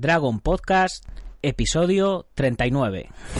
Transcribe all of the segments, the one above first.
Dragon Podcast, episodio 39.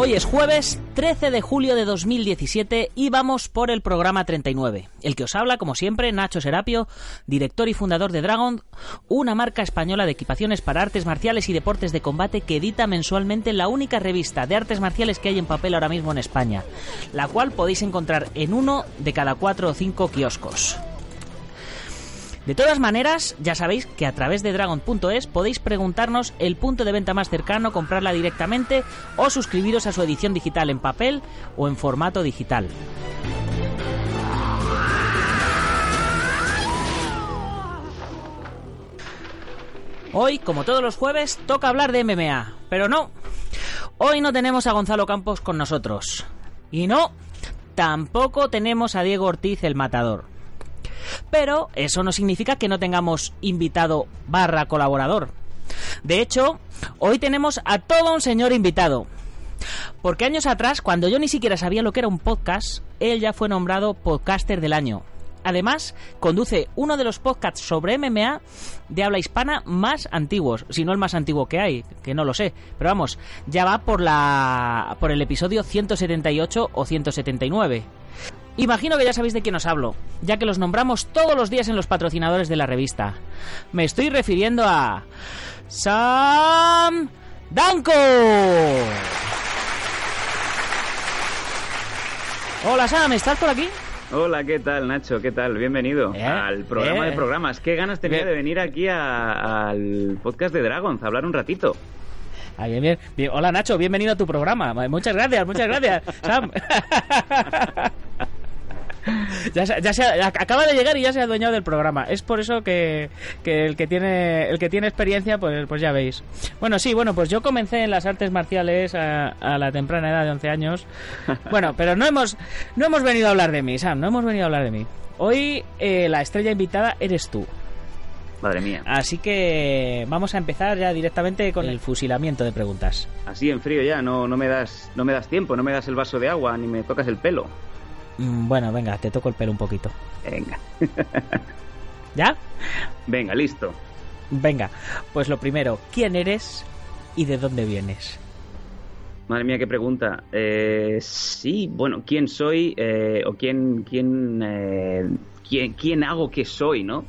Hoy es jueves 13 de julio de 2017 y vamos por el programa 39. El que os habla, como siempre, Nacho Serapio, director y fundador de Dragon, una marca española de equipaciones para artes marciales y deportes de combate que edita mensualmente la única revista de artes marciales que hay en papel ahora mismo en España, la cual podéis encontrar en uno de cada cuatro o cinco kioscos. De todas maneras, ya sabéis que a través de dragon.es podéis preguntarnos el punto de venta más cercano, comprarla directamente o suscribiros a su edición digital en papel o en formato digital. Hoy, como todos los jueves, toca hablar de MMA, pero no. Hoy no tenemos a Gonzalo Campos con nosotros. Y no, tampoco tenemos a Diego Ortiz el matador. Pero eso no significa que no tengamos invitado barra colaborador. De hecho, hoy tenemos a todo un señor invitado. Porque años atrás, cuando yo ni siquiera sabía lo que era un podcast, él ya fue nombrado podcaster del año. Además, conduce uno de los podcasts sobre MMA de habla hispana más antiguos, si no el más antiguo que hay, que no lo sé, pero vamos, ya va por la por el episodio 178 o 179. Imagino que ya sabéis de quién os hablo, ya que los nombramos todos los días en los patrocinadores de la revista. Me estoy refiriendo a Sam Danko. Hola Sam, ¿estás por aquí? Hola, ¿qué tal, Nacho? ¿Qué tal? Bienvenido Eh, al programa eh. de programas. ¿Qué ganas tenía de venir aquí a- al podcast de Dragons a hablar un ratito? Ah, bien, bien. Bien, Hola Nacho, bienvenido a tu programa. Muchas gracias, muchas gracias, Sam. Ya, se- ya se acaba de llegar y ya se ha adueñado del programa. Es por eso que, que el que tiene el que tiene experiencia, pues, pues ya veis. Bueno, sí, bueno, pues yo comencé en las artes marciales a, a la temprana edad de 11 años. Bueno, pero no hemos no hemos venido a hablar de mí, Sam, no hemos venido a hablar de mí. Hoy eh, la estrella invitada eres tú. Madre mía. Así que vamos a empezar ya directamente con el fusilamiento de preguntas. Así en frío ya, no, no, me das, no me das tiempo, no me das el vaso de agua, ni me tocas el pelo. Mm, Bueno, venga, te toco el pelo un poquito. Venga. ¿Ya? Venga, listo. Venga, pues lo primero, ¿quién eres y de dónde vienes? Madre mía, qué pregunta. Eh, sí, bueno, ¿quién soy eh, o quién, quién, eh, quién, quién hago que soy, no?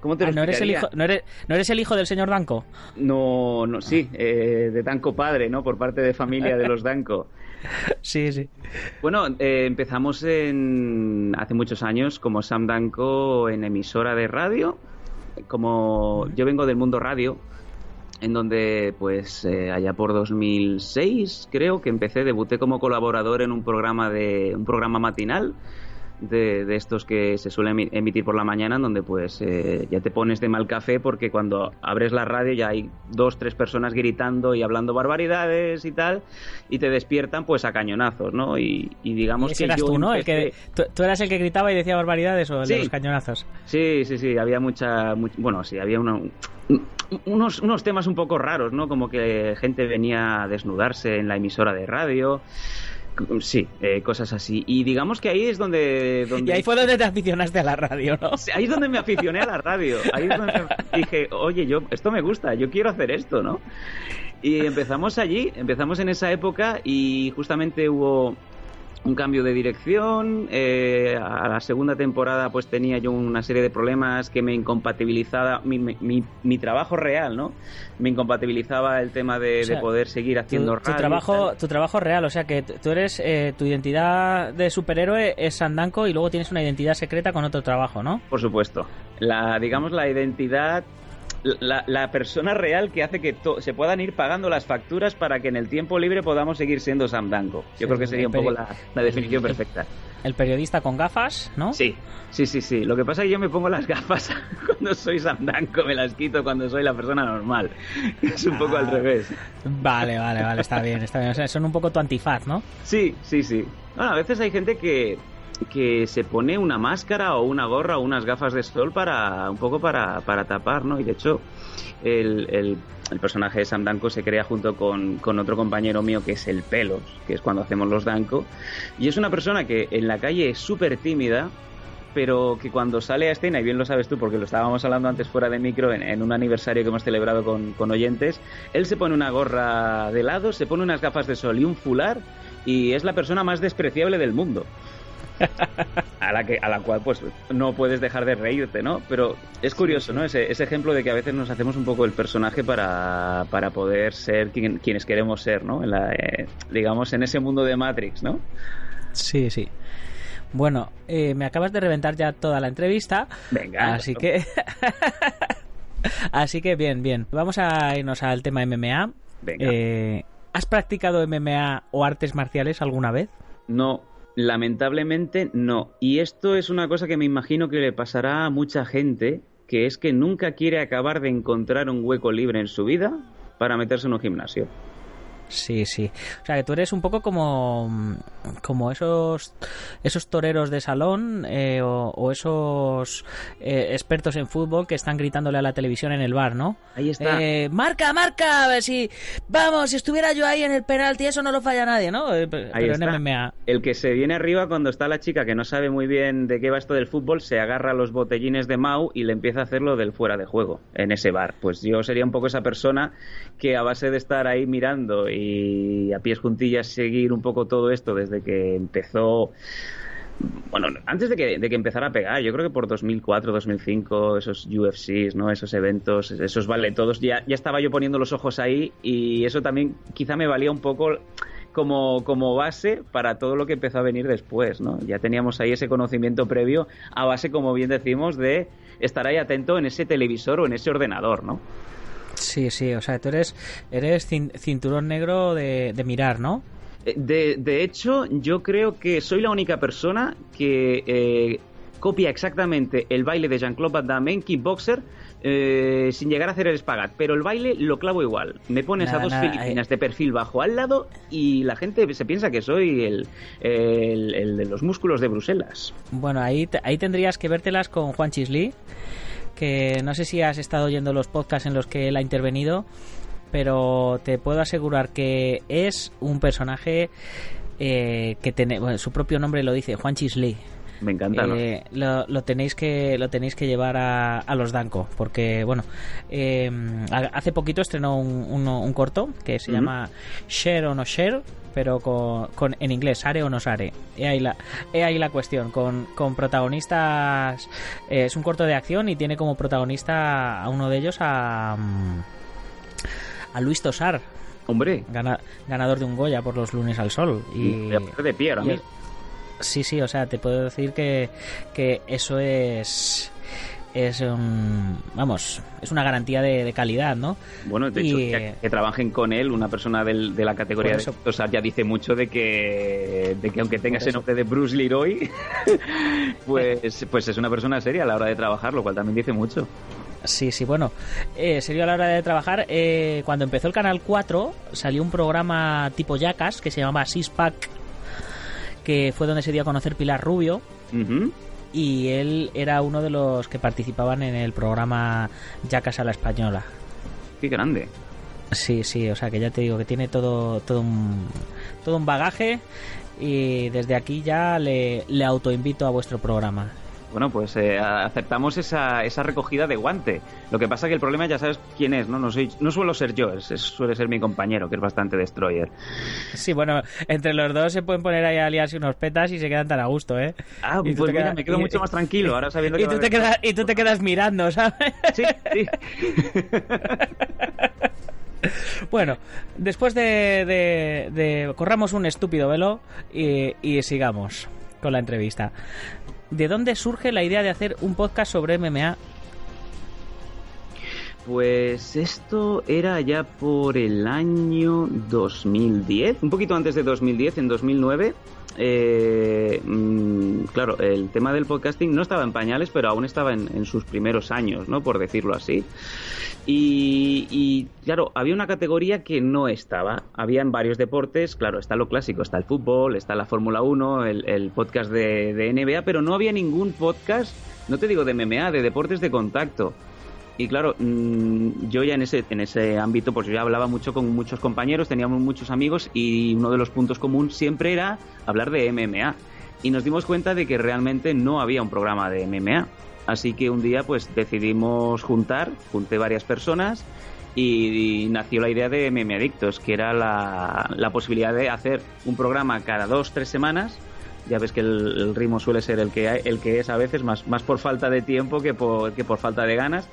¿Cómo te lo Ah, ¿no, eres el hijo, no, eres, ¿No eres el hijo del señor Danco? No, no, sí, eh, de Danco padre, ¿no? Por parte de familia de los Danco. Sí, sí. Bueno, eh, empezamos en, hace muchos años como Sam Danco en emisora de radio. Como yo vengo del mundo radio, en donde pues eh, allá por 2006 creo que empecé, debuté como colaborador en un programa de un programa matinal de, de estos que se suelen emi- emitir por la mañana, en donde pues eh, ya te pones de mal café porque cuando abres la radio ya hay dos, tres personas gritando y hablando barbaridades y tal, y te despiertan pues a cañonazos, ¿no? Y, y digamos que eras yo tú, ¿no? El que, tú, tú eras el que gritaba y decía barbaridades o el de Sí. los cañonazos? Sí, sí, sí, había mucha... much- bueno, sí, había una- unos, unos temas un poco raros, ¿no? Como que gente venía a desnudarse en la emisora de radio. Sí, eh, cosas así. Y digamos que ahí es donde... donde... Y ahí fue donde te aficionaste a la radio, ¿no? Ahí es donde me aficioné a la radio. Ahí es donde dije, oye, yo esto me gusta, yo quiero hacer esto, ¿no? Y empezamos allí, empezamos en esa época y justamente hubo un cambio de dirección. eh, a la segunda temporada, pues tenía yo una serie de problemas que me incompatibilizaba mi, mi, mi trabajo real, ¿no? Me incompatibilizaba el tema de, O sea, de poder seguir haciendo tu, tu radio trabajo, tu trabajo real, o sea que tú eres, eh, tu identidad de superhéroe es Sandanko y luego tienes una identidad secreta con otro trabajo, ¿no? Por supuesto. La, digamos, la identidad. La, la persona real que hace que to- se puedan ir pagando las facturas para que en el tiempo libre podamos seguir siendo Sam Danko. Yo Sí, creo que sería un poco la, la definición perfecta. El periodista con gafas, ¿no? Sí, sí, sí, sí. Lo que pasa es que yo me pongo las gafas cuando soy Sam Danko, me las quito cuando soy la persona normal. Es un poco Ah. al revés. Vale, vale, vale, está bien, está bien. O sea, son un poco tu antifaz, ¿no? Sí, sí, sí. Bueno, a veces hay gente que, que se pone una máscara o una gorra o unas gafas de sol para un poco para, para tapar, ¿no? Y de hecho, el, el- el personaje de Sam Danko se crea junto con, con otro compañero mío que es el Pelos, que es cuando hacemos los Danko. Y es una persona que en la calle es súper tímida, pero que cuando sale a escena, y bien lo sabes tú porque lo estábamos hablando antes fuera de micro en, en un aniversario que hemos celebrado con, con oyentes, él se pone una gorra de lado, se pone unas gafas de sol y un fular y es la persona más despreciable del mundo. A la, que, a la cual pues no puedes dejar de reírte, ¿no? Pero es curioso, ¿no? Ese, ese ejemplo de que a veces nos hacemos un poco el personaje para, para poder ser quien- quienes queremos ser, ¿no? En la, eh, digamos, en ese mundo de Matrix, ¿no? Sí, sí. Bueno, eh, me acabas de reventar ya toda la entrevista. Venga. Así que. así que bien, bien. Vamos a irnos al tema MMA. Venga. Eh, ¿Has practicado MMA o artes marciales alguna vez? No, lamentablemente no. Y esto es una cosa que me imagino que le pasará a mucha gente, que es que nunca quiere acabar de encontrar un hueco libre en su vida para meterse en un gimnasio. Sí, sí. O sea, que tú eres un poco como, como esos, esos toreros de salón eh, o, o esos eh, expertos en fútbol que están gritándole a la televisión en el bar, ¿no? Ahí está. Eh, marca, marca, a ver si... Vamos, si estuviera yo ahí en el penalti, eso no lo falla nadie, ¿no? Eh, Ahí Pero está. en MMA. El que se viene arriba cuando está la chica que no sabe muy bien de qué va esto del fútbol, se agarra a los botellines de Mau y le empieza a hacer lo del fuera de juego en ese bar. Pues yo sería un poco esa persona que a base de estar ahí mirando y a pies juntillas seguir un poco todo esto desde que empezó bueno, antes de que, de que empezara a pegar, yo creo que por 2004, 2005, esos UFCs, ¿no? Esos eventos, esos vale todos, ya, ya estaba yo poniendo los ojos ahí y eso también quizá me valía un poco como, como base para todo lo que empezó a venir después, ¿no? Ya teníamos ahí ese conocimiento previo a base, como bien decimos, de estar ahí atento en ese televisor o en ese ordenador, ¿no? Sí, sí, o sea, tú eres, eres cin- cinturón negro de, de mirar, ¿no? Eh, De, de hecho, yo creo que soy la única persona que eh, copia exactamente el baile de Jean-Claude Van Damme en Kickboxer eh, sin llegar a hacer el espagat. Pero el baile lo clavo igual. Me pones Nada, a dos nada, filipinas eh. de perfil bajo al lado y la gente se piensa que soy el, el, el de los músculos de Bruselas. Bueno, ahí, ahí tendrías que vértelas con Juan Chisli, que no sé si has estado oyendo los podcasts en los que él ha intervenido, pero te puedo asegurar que es un personaje eh, que tiene, bueno, su propio nombre lo dice, Juan Chisli. Me encanta, ¿no? Eh, lo, lo tenéis que lo tenéis que llevar a, a los Danco porque bueno eh, ha- hace poquito estrenó un, un corto que se llama Share o no Share pero con, con- en inglés Sare o no Sare he ahí la, he ahí la cuestión con, con protagonistas eh, es un corto de acción y tiene como protagonista a uno de ellos a mm, a Luis Tosar Hombre, gana- ganador de un Goya por los lunes al sol y de pie ahora mismo. Sí, sí, o sea, te puedo decir que, que eso es. Es un. Vamos, es una garantía de, de calidad, ¿no? Bueno, de Y, hecho, que, que trabajen con él, una persona del- de la categoría Por de eso. Tosar ya dice mucho de que, de que aunque tenga ese eso. nombre de Bruce Leroy, pues, pues es una persona seria a la hora de trabajar, lo cual también dice mucho. Sí, sí, bueno, eh, serio a la hora de trabajar. eh, cuando empezó el Canal 4, salió un programa tipo Jackass que se llamaba Six Pack, que fue donde se dio a conocer Pilar Rubio. Ujú. Y él era uno de los que participaban en el programa Jackass a la Española. Qué grande. Sí, sí, o sea que ya te digo que tiene todo, todo, un, todo un bagaje y desde aquí ya le, le autoinvito a vuestro programa. Bueno, pues eh, aceptamos esa, esa recogida de guante. Lo que pasa que el problema ya sabes quién es, ¿no? No, soy, no suelo ser yo, es, suele ser mi compañero, que es bastante destroyer. Sí, bueno, entre los dos se pueden poner ahí a liarse unos petas y se quedan tan a gusto, ¿eh? Ah, pues mira, me quedo mucho más tranquilo ahora sabiendo y tú te quedas Y tú te quedas mirando, ¿sabes? Sí, sí. Bueno, después de, de, corramos un estúpido velo y, y sigamos con la entrevista. ¿De dónde surge la idea de hacer un podcast sobre MMA pues esto era ya por el año 2010, un poquito antes de 2010, en 2009. Eh, mm, claro, el tema del podcasting no estaba en pañales, pero aún estaba en, sus primeros años, ¿no? Por decirlo así. Y, claro, había una categoría que no estaba. Había en varios deportes, claro, está lo clásico, está el fútbol, está la Fórmula 1, el, podcast de, de NBA, pero no había ningún podcast, no te digo de MMA, de deportes de contacto. Y claro, mm, yo ya en ese, en ese ámbito, pues yo ya hablaba mucho con muchos compañeros, teníamos muchos amigos y uno de los puntos comunes siempre era hablar de MMA. Y nos dimos cuenta de que realmente no había un programa de MMA. Así que un día pues decidimos juntar, junté varias personas y, nació la idea de MMA Adictos, que era la, la posibilidad de hacer un programa cada dos, tres semanas ya ves que el, ritmo suele ser el que, el que es a veces, más, más por falta de tiempo que por, que por falta de ganas,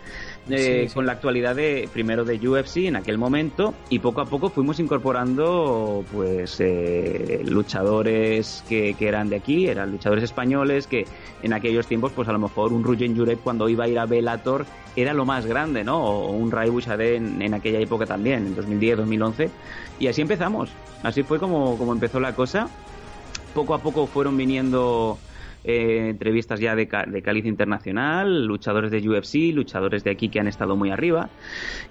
eh, con la actualidad de primero de UFC en aquel momento y poco a poco fuimos incorporando pues eh, luchadores que, que, eran de aquí, eran luchadores españoles que en aquellos tiempos pues a lo mejor un Rujen Jurek cuando iba a ir a Bellator era lo más grande, ¿no? O un Ray Bouchardé en, en aquella época también, en 2010, 2011 y así empezamos, así fue como, como empezó la cosa poco a poco fueron viniendo eh, entrevistas ya de, de internacional, luchadores de UFC, luchadores de aquí que han estado muy arriba.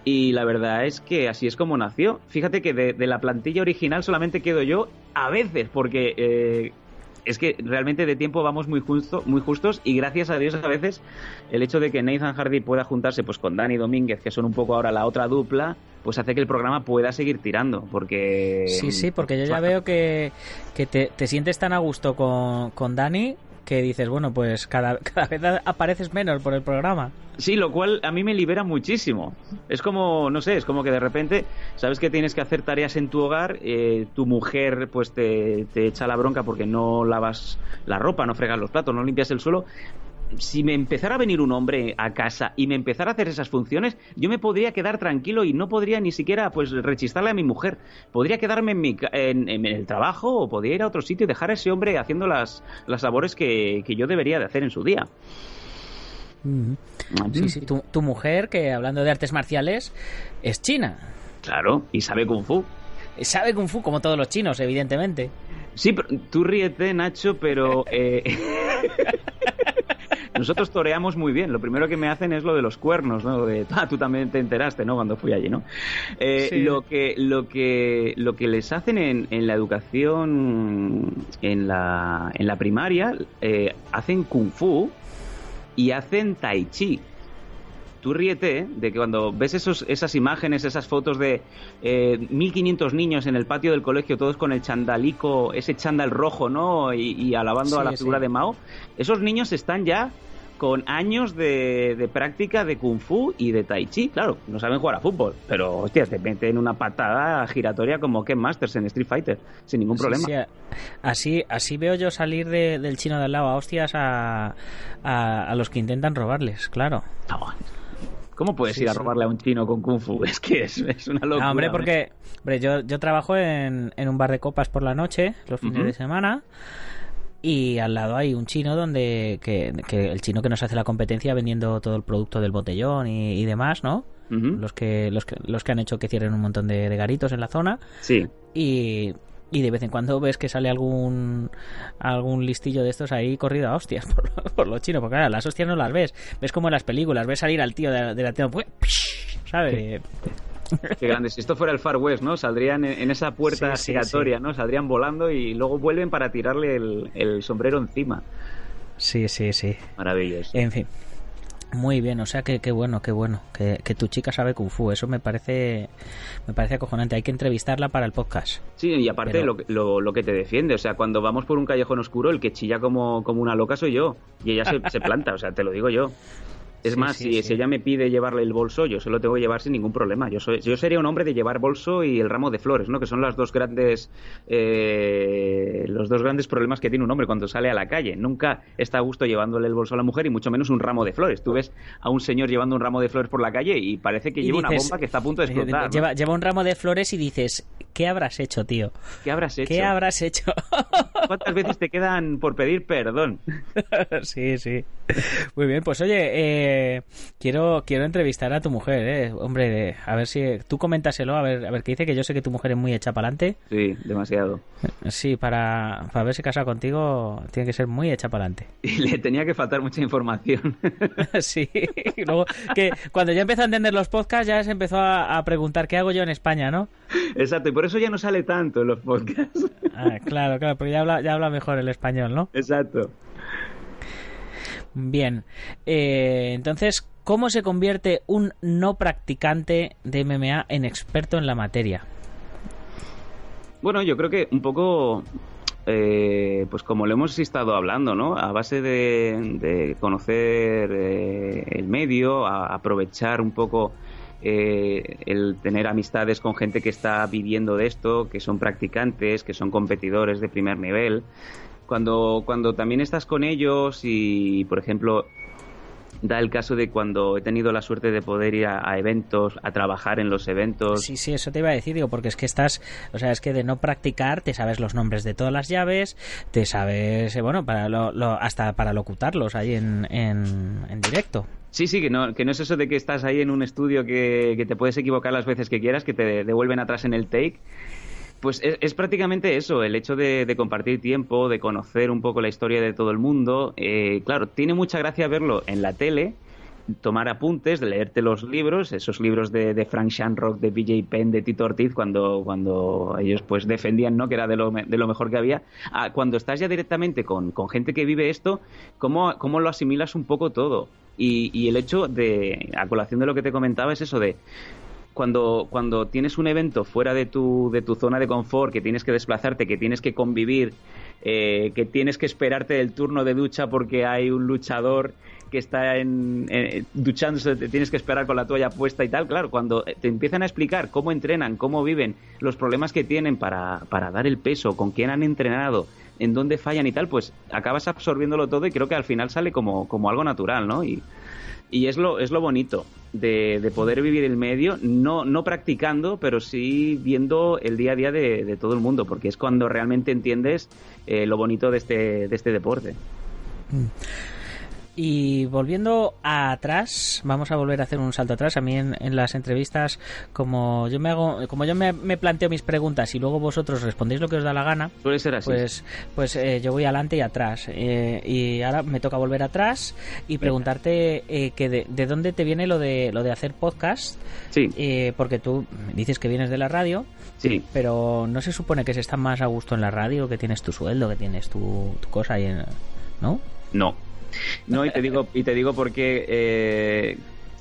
Y la verdad es que así es como nació. Fíjate que de, la plantilla original solamente quedo yo a veces, porque eh, es que realmente de tiempo vamos muy, justo, muy justos y gracias a Dios a veces el hecho de que Nathan Hardy pueda juntarse pues con Dani Domínguez, que son un poco ahora la otra dupla, pues hace que el programa pueda seguir tirando, porque... Sí, sí, porque yo ya veo que, que te, te, sientes tan a gusto con, con Dani que dices, bueno, pues cada, cada vez apareces menos por el programa. Sí, lo cual a mí me libera muchísimo. Es como, no sé, es como que de repente sabes que tienes que hacer tareas en tu hogar, eh, tu mujer pues te, te, echa la bronca porque no lavas la ropa, no fregas los platos, no limpias el suelo, si me empezara a venir un hombre a casa y me empezara a hacer esas funciones, yo me podría quedar tranquilo y no podría ni siquiera pues rechistarle a mi mujer. Podría quedarme en, mi, en, el trabajo o podría ir a otro sitio y dejar a ese hombre haciendo las, las labores que, yo debería de hacer en su día. Sí, sí, tu, tu mujer, que hablando de artes marciales, es china. Claro, y sabe kung fu. Sabe kung fu, como todos los chinos, evidentemente. Sí, pero tú ríete, Nacho, pero... Eh... Nosotros toreamos muy bien. Lo primero que me hacen es lo de los cuernos, ¿no? De, ah, tú también te enteraste, ¿no? Cuando fui allí, ¿no? Eh, lo, que, lo, que, lo que les hacen en, en la educación, en la, en la primaria, eh, hacen kung fu y hacen tai chi tú ríete de que cuando ves esos, esas imágenes, esas fotos de eh, 1500 niños en el patio del colegio, todos con el chandalico, ese chandal rojo, ¿no? Y, alabando a la figura de Mao, esos niños están ya con años de, práctica de kung fu y de tai chi. Claro, no saben jugar a fútbol, pero hostias, te meten una patada giratoria como Ken Masters en Street Fighter, sin ningún problema. así, así veo yo salir del chino de al lado a hostias a, a, los que intentan robarles, claro. ¿Cómo puedes ir a robarle a un chino con kung fu? Es que es, una locura. No, hombre, porque yo, yo trabajo en, en, un bar de copas por la noche, los fines de semana y al lado hay un chino donde que, el chino que nos hace la competencia vendiendo todo el producto del botellón y, demás, ¿no? los, que, los que los que han hecho que cierren un montón de, garitos en la zona. Sí. Y, y de vez en cuando ves que sale algún algún listillo de estos ahí corrido a hostias por, por los chinos, porque claro, las hostias no las ves, ves como en las películas, ves salir al tío de, la tienda, pues, ¿sabes? Qué grande. Si esto fuera el Far West, ¿no? Saldrían en, esa puerta giratoria, ¿no? Saldrían volando y luego vuelven para tirarle el, sombrero encima. Sí, sí, sí. Maravilloso. En fin. Muy bien, o sea que qué bueno, qué bueno, que, que, tu chica sabe kung fu, eso me parece me parece acojonante, hay que entrevistarla para el podcast. Sí, y aparte lo, lo, lo, que te defiende, o sea, cuando vamos por un callejón oscuro, el que chilla como, como una loca soy yo, y ella se, se planta, o sea, te lo digo yo. Es más, si, ella me pide llevarle el bolso, yo se lo tengo que llevar sin ningún problema. Yo soy, yo sería un hombre de llevar bolso y el ramo de flores, ¿no? Que son las dos grandes, eh, los dos grandes problemas que tiene un hombre cuando sale a la calle. Nunca está a gusto llevándole el bolso a la mujer y mucho menos un ramo de flores. Tú ves a un señor llevando un ramo de flores por la calle y parece que lleva una bomba que está a punto de explotar. Lleva, lleva un ramo de flores y dices, ¿qué habrás hecho, tío? ¿Qué habrás hecho? ¿Qué habrás hecho? ¿Cuántas veces te quedan por pedir perdón? sí, sí. Muy bien, pues oye, eh, quiero quiero entrevistar a tu mujer, ¿eh? Hombre, a ver si tú coméntaselo, a ver a ver qué dice, que yo sé que tu mujer es muy hecha para adelante. Sí, demasiado. Sí, para, para ver si casado contigo tiene que ser muy hecha para adelante. Y le tenía que faltar mucha información. sí, y luego que cuando ya empezó a entender los podcasts ya se empezó a, a, preguntar qué hago yo en España, ¿no? Exacto, y por eso ya no sale tanto en los podcasts. Ah, claro, claro, porque ya habla, ya habla mejor el español, ¿no? Exacto. Bien, eh, entonces, ¿cómo se convierte un no practicante de MMA en experto en la materia? Bueno, yo creo que un poco, eh, pues como lo hemos estado hablando, ¿no? A base de, de conocer eh, el medio, a aprovechar un poco eh, el tener amistades con gente que está viviendo de esto, que son practicantes, que son competidores de primer nivel. Cuando, cuando también estás con ellos y, por ejemplo, da el caso de cuando he tenido la suerte de poder ir a, eventos, a trabajar en los eventos. Sí, sí, eso te iba a decir, digo, porque es que estás, o sea, es que de no practicar te sabes los nombres de todas las llaves, te sabes, eh, bueno, para lo, hasta para locutarlos ahí en, en directo. Sí, sí, que no, que no es eso de que estás ahí en un estudio que, te puedes equivocar las veces que quieras, que te devuelven atrás en el take. Pues es, prácticamente eso, el hecho de, compartir tiempo, de conocer un poco la historia de todo el mundo. Eh, claro, tiene mucha gracia verlo en la tele, tomar apuntes, de leerte los libros, esos libros de, de Frank Shanrock, de BJ Penn, de Tito Ortiz, cuando, cuando ellos pues defendían ¿no? que era de lo, de lo mejor que había. Ah, cuando estás ya directamente con, con gente que vive esto, ¿cómo, ¿cómo, lo asimilas un poco todo? Y, y el hecho de, a colación de lo que te comentaba, es eso de cuando, cuando tienes un evento fuera de tu, de tu zona de confort, que tienes que desplazarte, que tienes que convivir, eh, que tienes que esperarte el turno de ducha porque hay un luchador que está en, eh, duchándose, te tienes que esperar con la toalla puesta y tal, claro, cuando te empiezan a explicar cómo entrenan, cómo viven, los problemas que tienen para, para dar el peso, con quién han entrenado, en dónde fallan y tal, pues acabas absorbiéndolo todo y creo que al final sale como, como algo natural, ¿no? Y, y es lo, es lo bonito de, de, poder vivir el medio, no, no practicando, pero sí viendo el día a día de, de todo el mundo, porque es cuando realmente entiendes eh, lo bonito de este, de este deporte. Mm. Y volviendo atrás, vamos a volver a hacer un salto atrás. A mí en, en las entrevistas, como yo me hago, como yo me, me, planteo mis preguntas y luego vosotros respondéis lo que os da la gana, suele ser así. Pues, pues eh, yo voy adelante y atrás. Eh, y ahora me toca volver atrás y preguntarte eh, que de, de, dónde te viene lo de lo de hacer podcast. Sí. Eh, porque tú dices que vienes de la radio. Sí. Pero no se supone que se está más a gusto en la radio, que tienes tu sueldo, que tienes tu, tu cosa ahí, en, ¿no? No, no, y te digo, y te digo porque, eh,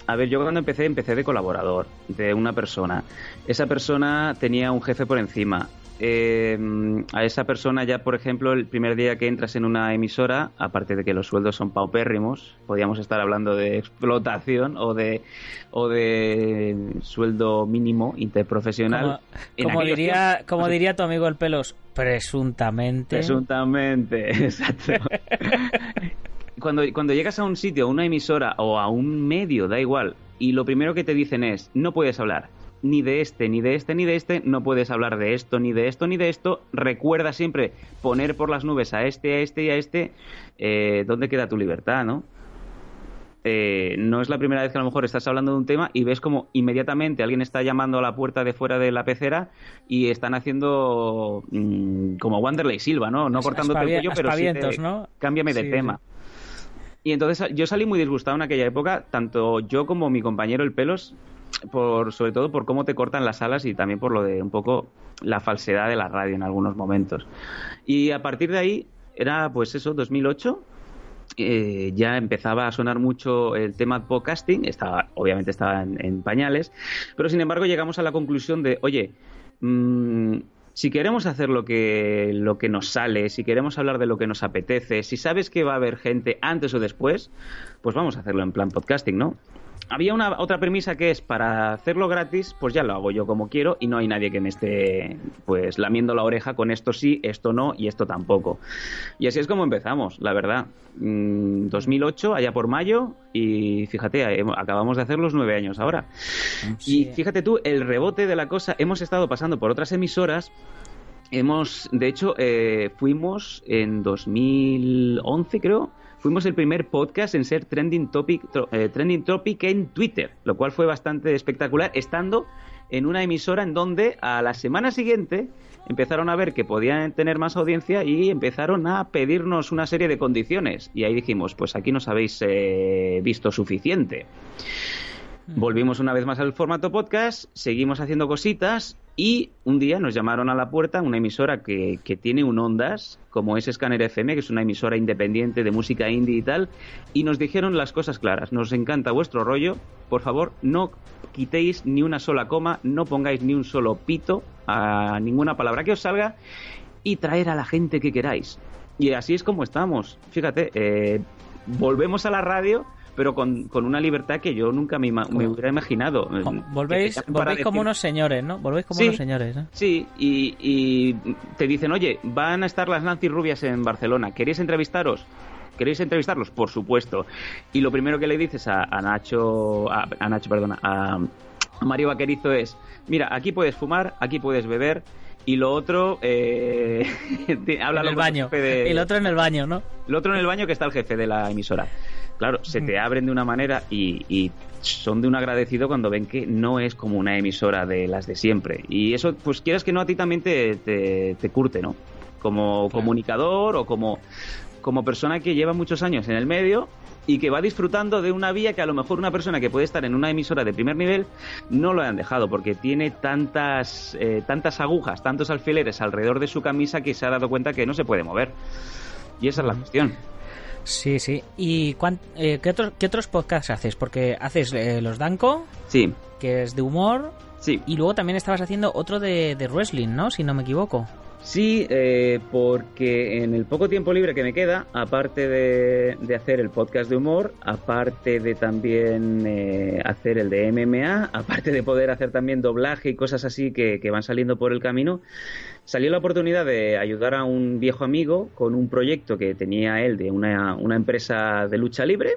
a ver, yo cuando empecé, empecé de colaborador, de una persona. Esa persona tenía un jefe por encima. Eh, a esa persona ya, por ejemplo, el primer día que entras en una emisora, aparte de que los sueldos son paupérrimos, podríamos estar hablando de explotación o de o de sueldo mínimo interprofesional. Como, como diría, tiempos, como diría tu amigo el pelos, presuntamente. Presuntamente, exacto. Cuando, cuando llegas a un sitio, a una emisora o a un medio, da igual, y lo primero que te dicen es, no puedes hablar ni de este, ni de este, ni de este, no puedes hablar de esto, ni de esto, ni de esto, recuerda siempre poner por las nubes a este, a este y a este, eh, ¿dónde queda tu libertad, no? Eh, no es la primera vez que a lo mejor estás hablando de un tema y ves como inmediatamente alguien está llamando a la puerta de fuera de la pecera y están haciendo mmm, como Wanderley Silva, ¿no? No cortándote el cuello, pero sí te, ¿no? cámbiame de sí, tema. Y entonces yo salí muy disgustado en aquella época, tanto yo como mi compañero el Pelos, por sobre todo por cómo te cortan las alas y también por lo de un poco la falsedad de la radio en algunos momentos. Y a partir de ahí era pues eso, 2008 eh, ya empezaba a sonar mucho el tema podcasting, estaba, obviamente estaba en, pañales, pero sin embargo llegamos a la conclusión de, oye, mmm, si queremos hacer lo que, lo que nos sale, si queremos hablar de lo que nos apetece, si sabes que va a haber gente antes o después, pues vamos a hacerlo en plan podcasting, ¿no? había una otra premisa que es para hacerlo gratis, pues ya lo hago yo como quiero y no hay nadie que me esté pues lamiendo la oreja con esto sí, esto no y esto tampoco. Y así es como empezamos, la verdad. 2008, mm, allá por mayo, y fíjate, acabamos de hacer los nueve años ahora. Y fíjate tú, el rebote de la cosa, hemos estado pasando por otras emisoras Hemos, de hecho, eh, fuimos en 2011, creo, fuimos el primer podcast en ser trending topic, eh, trending topic en Twitter, lo cual fue bastante espectacular, estando en una emisora en donde a la semana siguiente empezaron a ver que podían tener más audiencia y empezaron a pedirnos una serie de condiciones. Y ahí dijimos, pues aquí nos habéis eh, visto suficiente. Volvimos una vez más al formato podcast, seguimos haciendo cositas y un día nos llamaron a la puerta una emisora que, que, tiene un ondas, como es Scanner FM, que es una emisora independiente de música indie y tal, y nos dijeron las cosas claras. Nos encanta vuestro rollo, por favor, no quitéis ni una sola coma, no pongáis ni un solo pito a ninguna palabra que os salga y traer a la gente que queráis. Y así es como estamos. Fíjate, eh, volvemos a la radio pero con, con una libertad que yo nunca me, me hubiera imaginado. Volvéis, volvéis como unos señores, ¿no? Volvéis como unos señores. ¿eh? Sí, y, y te dicen, oye, van a estar las Nancy Rubias en Barcelona, ¿queréis entrevistaros? ¿Queréis entrevistarlos? Por supuesto. Y lo primero que le dices a, a Nacho, a, Nacho, perdona, a, Mario Vaquerizo es, mira, aquí puedes fumar, aquí puedes beber, y lo otro eh, habla en el baño el otro en el baño no el otro en el baño que está el jefe de la emisora claro, se te abren de una manera y, son de un agradecido cuando ven que no es como una emisora de las de siempre. Y eso, pues quieras que no, a ti también te, te, curte, ¿no? Como comunicador o como, como persona que lleva muchos años en el medio y que va disfrutando de una vía que a lo mejor una persona que puede estar en una emisora de primer nivel no lo han dejado porque tiene tantas, eh, tantas agujas, tantos alfileres alrededor de su camisa que se ha dado cuenta que no se puede mover. Y esa es la cuestión. Sí, sí. ¿Y eh, ¿qué, otros, qué otros podcasts haces? Porque haces eh, los Danco, sí. que es de humor, sí. y luego también estabas haciendo otro de, de wrestling, ¿no? Si no me equivoco. Sí, eh, porque en el poco tiempo libre que me queda, aparte de, hacer el podcast de humor, aparte de también eh, hacer el de MMA, aparte de poder hacer también doblaje y cosas así que, que van saliendo por el camino, salió la oportunidad de ayudar a un viejo amigo con un proyecto que tenía él de una empresa de lucha libre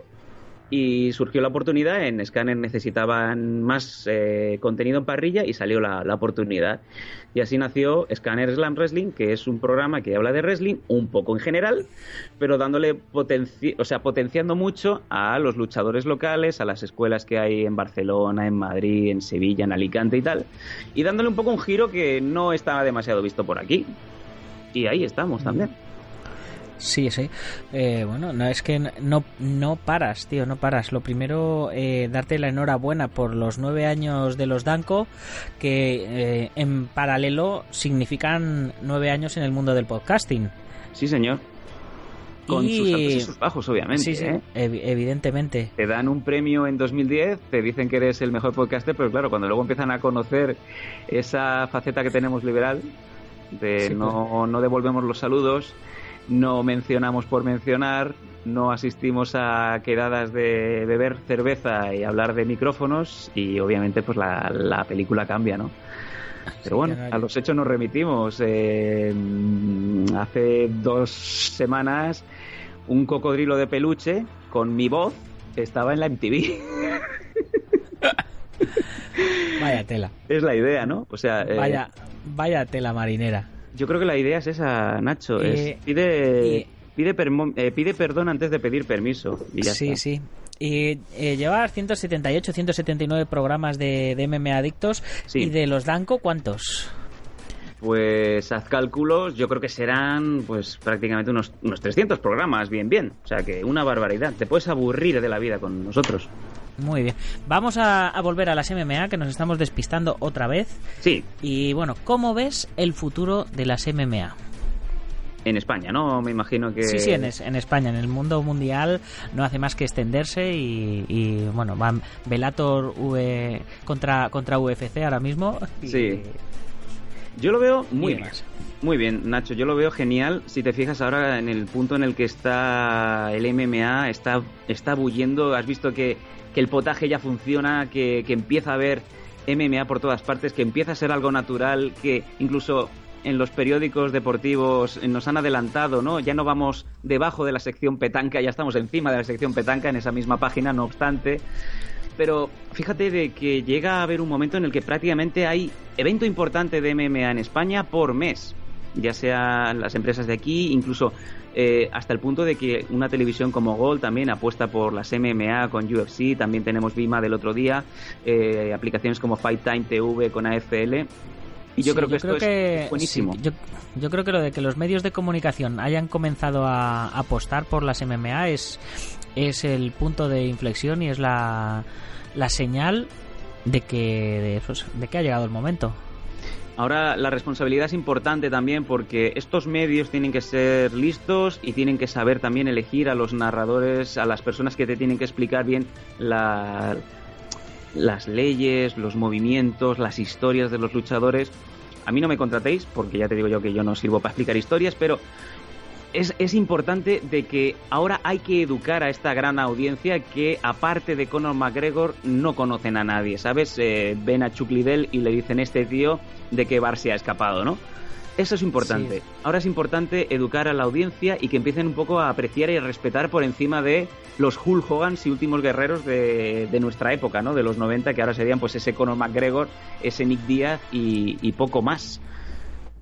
y surgió la oportunidad, en Scanner necesitaban más eh, contenido en parrilla y salió la, oportunidad. Y así nació Scanner Slam Wrestling, que es un programa que habla de wrestling un poco en general, pero dándole o sea, potenciando mucho a los luchadores locales, a las escuelas que hay en Barcelona, en Madrid, en Sevilla, en Alicante y tal, y dándole un poco un giro que no estaba demasiado visto por aquí. Y ahí estamos también. Sí, sí. Eh, bueno, no es que no, no paras, tío, no paras. Lo primero, eh, darte la enhorabuena por los nueve años de los Danco, que eh, en paralelo significan nueve años en el mundo del podcasting. Sí, señor. Con sus altos y sus bajos, obviamente. Sí, sí, evidentemente. Te dan un premio en 2010, te dicen que eres el mejor podcaster, pero claro, cuando luego empiezan a conocer esa faceta que tenemos liberal, de no, no devolvemos los saludos, no mencionamos por mencionar, no asistimos a quedadas de beber cerveza y hablar de micrófonos y obviamente pues la, película cambia, ¿no? Pero bueno, a los hechos nos remitimos. Eh, hace dos semanas un cocodrilo de peluche con mi voz estaba en la MTV. Vaya tela. Es la idea, ¿no? O sea, eh, vaya, vaya tela marinera. Yo creo que la idea es esa, Nacho. es, eh, pide, pide, eh, pide perdón antes de pedir permiso. Y ya sí, sí. Y eh, llevar 178, 179 programas de, de MMA Adictos. ¿Y de los Danco cuántos? Pues haz cálculos, yo creo que serán pues prácticamente unos, unos 300 programas, bien, bien. O sea que una barbaridad. Te puedes aburrir de la vida con nosotros. Muy bien. Vamos a, volver a las MMA, que nos estamos despistando otra vez. Sí. Y bueno, ¿cómo ves el futuro de las MMA? en España, ¿no? Me imagino que... Sí, sí, en, España. En el mundo mundial no hace más que extenderse y, bueno, van Velator v contra, contra UFC ahora mismo. Sí. Yo lo veo muy bien. Muy bien, Nacho, yo lo veo genial. Si te fijas ahora en el punto en el que está el MMA, está, está bullendo. Has visto que, el potaje ya funciona, que, que empieza a haber MMA por todas partes, que empieza a ser algo natural, que incluso en los periódicos deportivos nos han adelantado, ¿no? Ya no vamos debajo de la sección petanca, ya estamos encima de la sección petanca en esa misma página, no obstante. Pero fíjate de que llega a haber un momento en el que prácticamente hay evento importante de MMA en España por mes, ya sean las empresas de aquí, incluso eh, hasta el punto de que una televisión como Gol también apuesta por las MMA con UFC, también tenemos Vima del otro día, eh, aplicaciones como Fight Time TV con AFL. Y yo creo que esto es buenísimo. yo, creo que lo de que los medios de comunicación hayan comenzado a apostar por las MMA es, es el punto de inflexión y es la, la señal de que, de, pues, de que ha llegado el momento. Ahora la responsabilidad es importante también porque estos medios tienen que ser listos y tienen que saber también elegir a los narradores, a las personas que te tienen que explicar bien la, las leyes, los movimientos, las historias de los luchadores. A mí no me contratéis, porque ya te digo yo que yo no sirvo para explicar historias, pero es, es, importante de que ahora hay que educar a esta gran audiencia que, aparte de Conor McGregor, no conocen a nadie, ¿sabes? Eh, ven a Chuck Liddell y le dicen este tío de que Bar se ha escapado, ¿no? Eso es importante. Ahora es importante educar a la audiencia y que empiecen un poco a apreciar y a respetar por encima de los Hulk Hogans y últimos guerreros de, nuestra época, ¿no? De los 90, que ahora serían pues ese Conor McGregor, ese Nick Díaz y, poco más.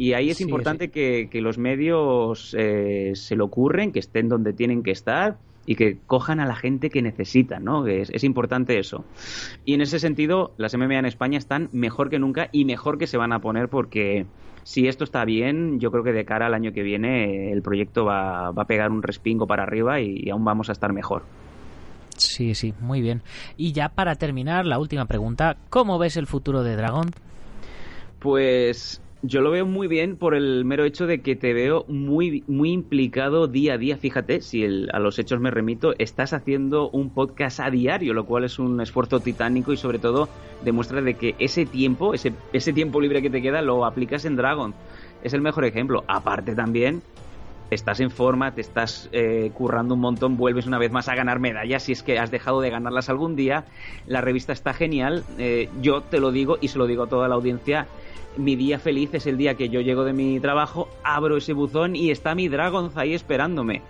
Y ahí es importante Que, los medios eh, se lo ocurren, que estén donde tienen que estar y que cojan a la gente que necesitan, ¿no? Es, es, importante eso. Y en ese sentido, las MMA en España están mejor que nunca y mejor que se van a poner porque si esto está bien, yo creo que de cara al año que viene el proyecto va, a pegar un respingo para arriba y, aún vamos a estar mejor. Sí, sí, muy bien. Y ya para terminar, la última pregunta, ¿cómo ves el futuro de Dragon? Pues yo lo veo muy bien por el mero hecho de que te veo muy, muy implicado día a día. Fíjate, si a los hechos me remito, estás haciendo un podcast a diario, lo cual es un esfuerzo titánico y sobre todo demuestra de que ese tiempo, ese, ese tiempo libre que te queda, lo aplicas en Dragon. Es el mejor ejemplo. Aparte también, estás en forma, te estás eh, currando un montón, vuelves una vez más a ganar medallas si es que has dejado de ganarlas algún día. La revista está genial. Eh, yo te lo digo y se lo digo a toda la audiencia mi día feliz es el día que yo llego de mi trabajo, abro ese buzón y está mi Dragon ahí esperándome.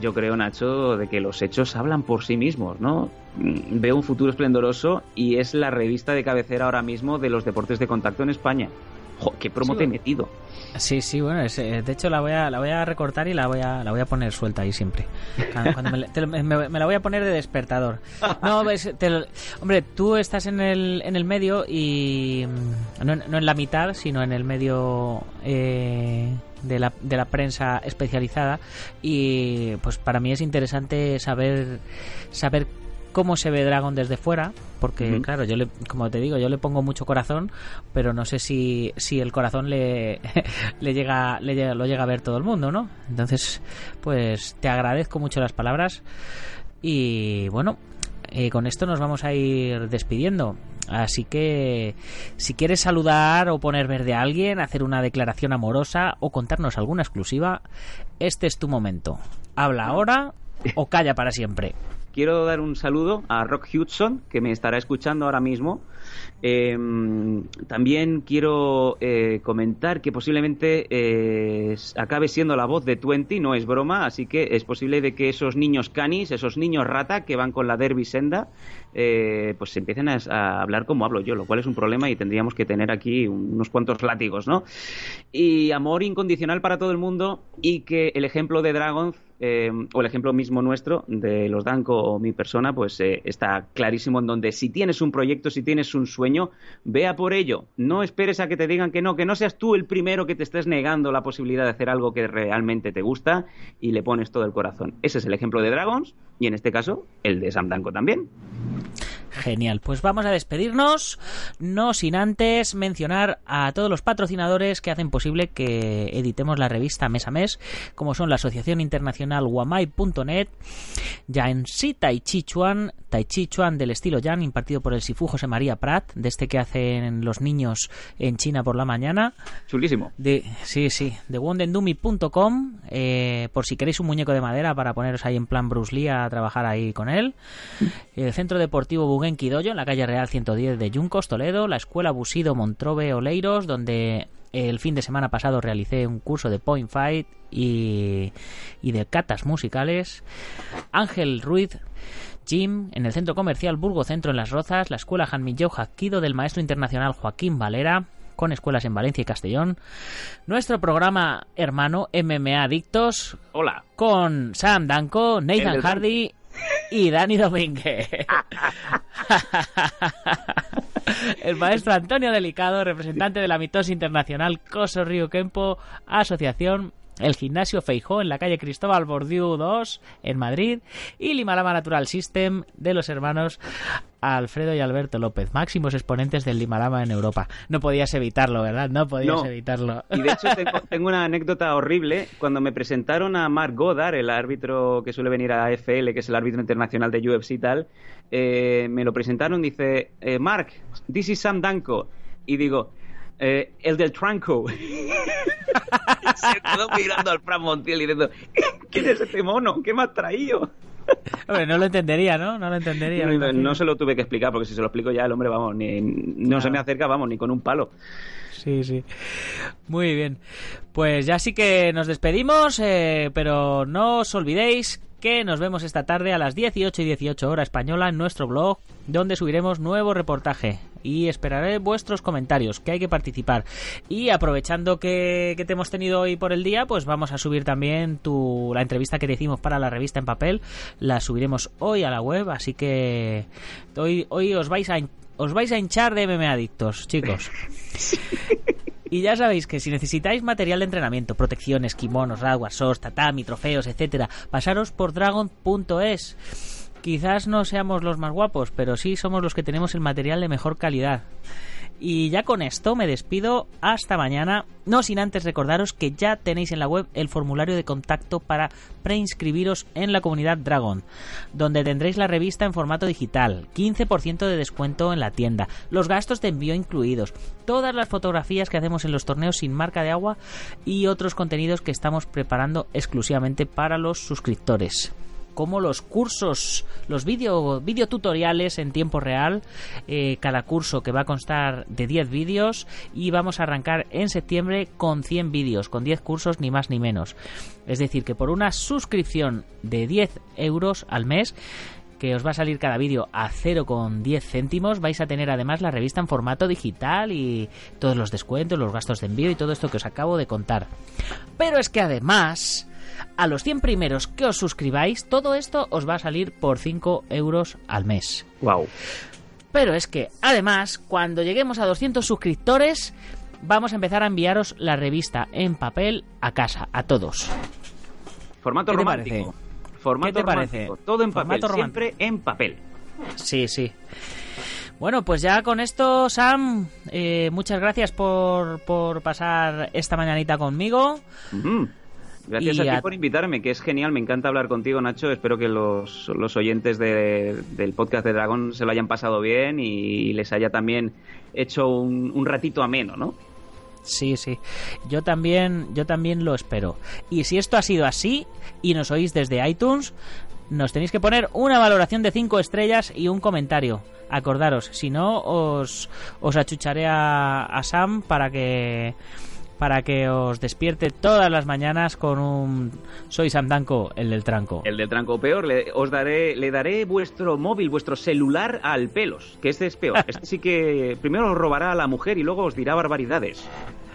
Yo creo, Nacho, de que los hechos hablan por sí mismos, ¿no? Mm, veo un futuro esplendoroso y es la revista de cabecera ahora mismo de los deportes de contacto en España. ¡Qué promo te he metido! Sí, sí, bueno, eh, de hecho la voy, a, la voy a recortar y la voy a, la voy a poner suelta ahí siempre. me, la voy a poner de despertador. No, hombre, tú estás en el, en el medio y mm, no, no en la mitad, sino en el medio eh, de, la, de la prensa especializada y pues para mí es interesante saber saber cómo se ve Dragon desde fuera, porque claro, yo le, como te digo, yo le pongo mucho corazón, pero no sé si, si el corazón le, le, llega, le lo llega a ver todo el mundo, ¿no? Entonces, pues te agradezco mucho las palabras y bueno, eh, con esto nos vamos a ir despidiendo. Así que si quieres saludar o poner verde a alguien, hacer una declaración amorosa o contarnos alguna exclusiva, este es tu momento. Habla ahora o calla para siempre quiero dar un saludo a Rock Hudson, que me estará escuchando ahora mismo. Em, también quiero eh, comentar que posiblemente eh, acabe siendo la voz de Twenty, no es broma, así que es posible de que esos niños canis, esos niños rata que van con la derby senda, eh, pues empiecen a, a, hablar como hablo yo, lo cual es un problema y tendríamos que tener aquí unos cuantos látigos, ¿no? Y amor incondicional para todo el mundo y que el ejemplo de Dragon eh, o el ejemplo mismo nuestro de los Danco o mi persona, pues eh, está clarísimo en donde si tienes un proyecto, si tienes un sueño, vea por ello. No esperes a que te digan que no, que no seas tú el primero que te estés negando la posibilidad de hacer algo que realmente te gusta y le pones todo el corazón. Ese es el ejemplo de Dragons y en este caso el de Sam Danco también. Genial, pues vamos a despedirnos, no sin antes mencionar a todos los patrocinadores que hacen posible que editemos la revista mes a mes, como son la Asociación Internacional Wamai.net, Yansi Tai Chi Chuan, Tai Chi Chuan del estilo Yan, impartido por el Sifu José María Prat, de este que hacen los niños en China por la mañana. Chulísimo. De, sí, sí, de wondendumi.com, eh, por si queréis un muñeco de madera para poneros ahí en plan Bruce Lee a trabajar ahí con él. El Centro Deportivo Buguen Quidoyo, en la calle Real 110 de Yuncos, Toledo. La Escuela Busido Montrobe Oleiros, donde el fin de semana pasado realicé un curso de Point Fight y, y de catas musicales. Ángel Ruiz Jim, en el centro comercial Burgo Centro en Las Rozas, la escuela Janmilleu Jaquido del maestro internacional Joaquín Valera, con escuelas en Valencia y Castellón. Nuestro programa hermano MMA Adictos. Hola. Con Sam Danko, Nathan Hardy y Dani Domínguez. El maestro Antonio Delicado, representante de la mitosis internacional Coso Río Kempo, Asociación el gimnasio Feijó en la calle Cristóbal Bordiú 2 en Madrid y Limalama Natural System de los hermanos Alfredo y Alberto López, máximos exponentes del Limalama en Europa. No podías evitarlo, ¿verdad? No podías evitarlo. Y de hecho tengo, una anécdota horrible. Cuando me presentaron a Mark Goddard, el árbitro que suele venir a FL, que es el árbitro internacional de UFC y tal, eh, me lo presentaron, dice, eh, Mark, this is Sam Danko. Y digo, eh, el del tranco. se quedó mirando al Fran Montiel y diciendo, ¿quién es ese mono? ¿Qué me has traído? Hombre, no lo entendería, ¿no? No lo entendería. No, se lo tuve que explicar, porque si se lo explico ya el hombre, vamos, ni, no se me acerca, vamos, ni con un palo. Sí, sí. Muy bien. Pues ya sí que nos despedimos, eh, pero no os olvidéis que nos vemos esta tarde a las 18 y 18 hora española en nuestro blog, donde subiremos nuevo reportaje y esperaré vuestros comentarios, que hay que participar. Y aprovechando que, te hemos tenido hoy por el día, pues vamos a subir también tu, la entrevista que te hicimos para la revista en papel, la subiremos hoy a la web, así que hoy, hoy os vais a os vais a hinchar de MMA adictos, chicos. Y ya sabéis que si necesitáis material de entrenamiento, protecciones, kimonos, raguas, sos, tatami, trofeos, etcétera, pasaros por dragon.es. Quizás no seamos los más guapos, pero sí somos los que tenemos el material de mejor calidad. Y ya con esto me despido. Hasta mañana, no sin antes recordaros que ya tenéis en la web el formulario de contacto para preinscribiros en la comunidad Dragon, donde tendréis la revista en formato digital, 15% de descuento en la tienda, los gastos de envío incluidos, todas las fotografías que hacemos en los torneos sin marca de agua y otros contenidos que estamos preparando exclusivamente para los suscriptores como los cursos, los video, video tutoriales en tiempo real, eh, cada curso que va a constar de 10 vídeos y vamos a arrancar en septiembre con 100 vídeos, con 10 cursos ni más ni menos. Es decir, que por una suscripción de 10 euros al mes, que os va a salir cada vídeo a 0,10 céntimos. Vais a tener además la revista en formato digital y todos los descuentos, los gastos de envío y todo esto que os acabo de contar. Pero es que además a los 100 primeros que os suscribáis, todo esto os va a salir por 5 euros al mes. Wow. Pero es que, además, cuando lleguemos a 200 suscriptores, vamos a empezar a enviaros la revista en papel a casa, a todos. Formato romántico. Formato ¿Qué te parece? Todo en papel, siempre en papel. Sí, sí. Bueno, pues ya con esto, Sam, eh, muchas gracias por, por, pasar esta mañanita conmigo. Gracias a ti por invitarme, que es genial. Me encanta hablar contigo, Nacho. Espero que los, los oyentes del podcast de Dragón se lo hayan pasado bien y les haya también hecho un, un ratito ameno, ¿no? Sí, sí. Yo también, yo también lo espero. Y si esto ha sido así y nos oís desde iTunes, nos tenéis que poner una valoración de 5 estrellas y un comentario. Acordaros, si no, os, os achucharé a, a Sam para que para que os despierte todas las mañanas con un soy Sam Danko, el del tranco. El del tranco peor, le, os daré, le daré vuestro móvil, vuestro celular al pelos, que este es peor. Este sí que primero os robará a la mujer y luego os dirá barbaridades.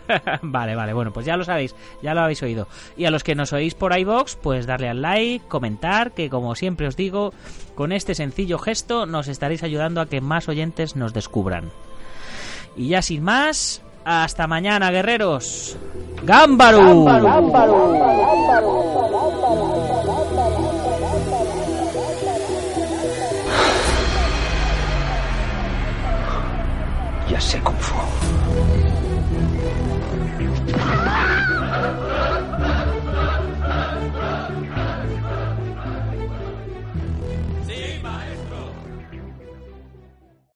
vale, vale, bueno, pues ya lo sabéis, ya lo habéis oído. Y a los que nos oís por iBox, pues darle al like, comentar, que como siempre os digo, con este sencillo gesto nos estaréis ayudando a que más oyentes nos descubran. Y ya sin más, hasta mañana, guerreros. ¡Gámbaro! Ya sé cómo fue.